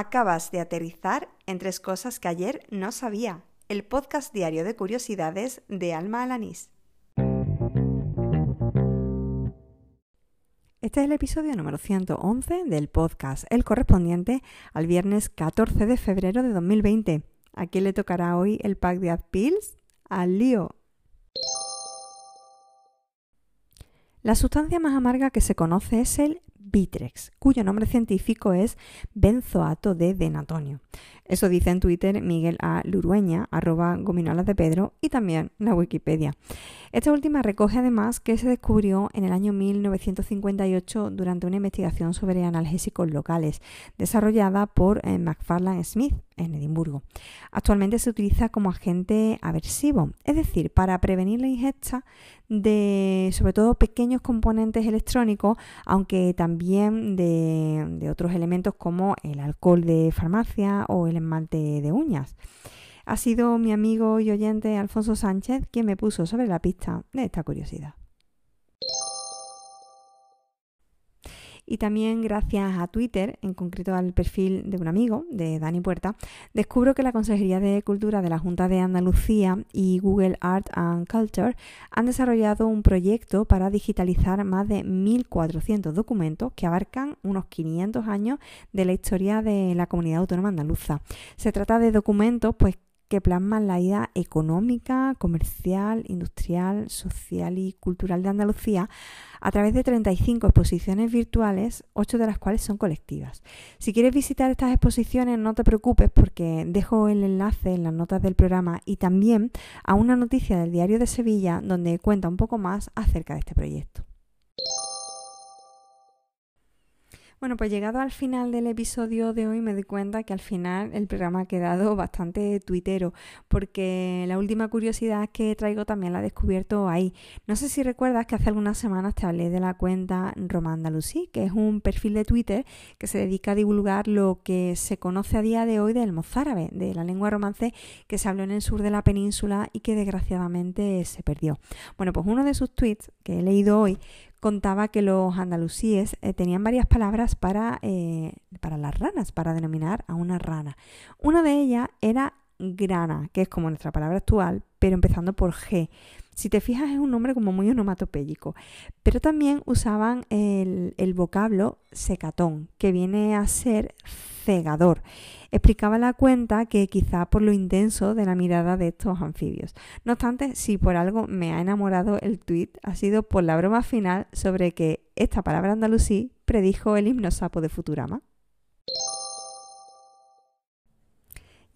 Acabas de aterrizar en tres cosas que ayer no sabía. El podcast diario de curiosidades de Alma Alanís. Este es el episodio número 111 del podcast, el correspondiente al viernes 14 de febrero de 2020. ¿A quién le tocará hoy el pack de Adpills? Al lío. La sustancia más amarga que se conoce es el Bitrex, cuyo nombre científico es benzoato de denatonio. Eso dice en Twitter Miguel A. Lurueña, arroba gominolas de Pedro, y también la Wikipedia. Esta última recoge además que se descubrió en el año 1958 durante una investigación sobre analgésicos locales, desarrollada por eh, McFarland Smith en Edimburgo. Actualmente se utiliza como agente aversivo, es decir, para prevenir la ingesta de sobre todo pequeños componentes electrónicos, aunque también de, de otros elementos como el alcohol de farmacia o el esmalte de uñas. Ha sido mi amigo y oyente Alfonso Sánchez quien me puso sobre la pista de esta curiosidad. y también gracias a Twitter, en concreto al perfil de un amigo, de Dani Puerta, descubro que la Consejería de Cultura de la Junta de Andalucía y Google Art and Culture han desarrollado un proyecto para digitalizar más de 1.400 documentos que abarcan unos 500 años de la historia de la comunidad autónoma andaluza. Se trata de documentos pues que plasman la vida económica, comercial, industrial, social y cultural de Andalucía a través de 35 exposiciones virtuales, 8 de las cuales son colectivas. Si quieres visitar estas exposiciones, no te preocupes porque dejo el enlace en las notas del programa y también a una noticia del Diario de Sevilla donde cuenta un poco más acerca de este proyecto. Bueno, pues llegado al final del episodio de hoy me doy cuenta que al final el programa ha quedado bastante tuitero, porque la última curiosidad que traigo también la he descubierto ahí. No sé si recuerdas que hace algunas semanas te hablé de la cuenta Romanda Lucy, que es un perfil de Twitter que se dedica a divulgar lo que se conoce a día de hoy del mozárabe, de la lengua romance que se habló en el sur de la península y que desgraciadamente se perdió. Bueno, pues uno de sus tweets que he leído hoy contaba que los andalusíes eh, tenían varias palabras para, eh, para las ranas, para denominar a una rana. Una de ellas era grana, que es como nuestra palabra actual, pero empezando por G. Si te fijas es un nombre como muy onomatopéyico. Pero también usaban el, el vocablo secatón, que viene a ser cegador. Explicaba la cuenta que quizá por lo intenso de la mirada de estos anfibios. No obstante, si por algo me ha enamorado el tweet, ha sido por la broma final sobre que esta palabra andalusí predijo el himno sapo de Futurama.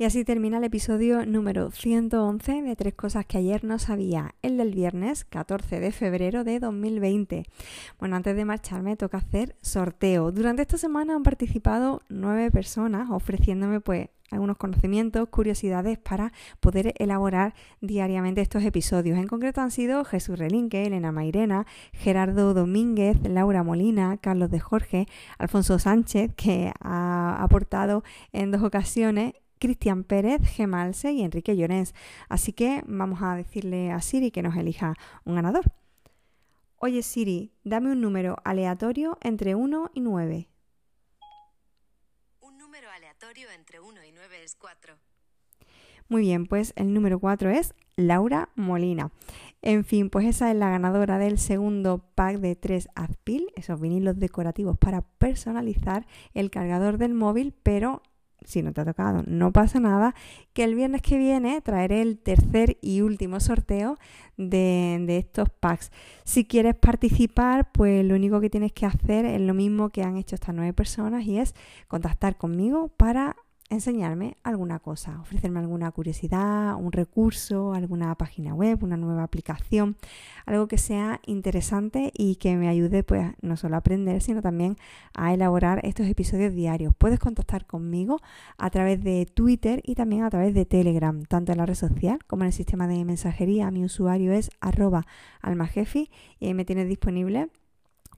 Y así termina el episodio número 111 de Tres Cosas que ayer no sabía, el del viernes 14 de febrero de 2020. Bueno, antes de marcharme toca hacer sorteo. Durante esta semana han participado nueve personas ofreciéndome pues algunos conocimientos, curiosidades para poder elaborar diariamente estos episodios. En concreto han sido Jesús Relinque, Elena Mairena, Gerardo Domínguez, Laura Molina, Carlos de Jorge, Alfonso Sánchez, que ha aportado en dos ocasiones Cristian Pérez, Gemalse y Enrique Llorens. Así que vamos a decirle a Siri que nos elija un ganador. Oye Siri, dame un número aleatorio entre 1 y 9. Un número aleatorio entre 1 y 9 es 4. Muy bien, pues el número 4 es Laura Molina. En fin, pues esa es la ganadora del segundo pack de 3 Azpil, esos vinilos decorativos para personalizar el cargador del móvil, pero si no te ha tocado, no pasa nada, que el viernes que viene traeré el tercer y último sorteo de, de, estos packs. Si quieres participar, pues lo único que tienes que hacer es lo mismo que han hecho estas nueve personas y es contactar conmigo para enseñarme alguna cosa, ofrecerme alguna curiosidad, un recurso, alguna página web, una nueva aplicación, algo que sea interesante y que me ayude pues no solo a aprender, sino también a elaborar estos episodios diarios. Puedes contactar conmigo a través de Twitter y también a través de Telegram, tanto en la red social como en el sistema de mensajería. Mi usuario es arroba almajefi y me tienes disponible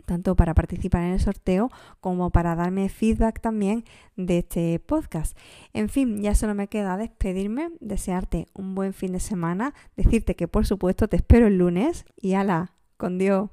tanto para participar en el sorteo como para darme feedback también de este podcast. En fin, ya solo me queda despedirme, desearte un buen fin de semana, decirte que por supuesto te espero el lunes y ala, con Dios.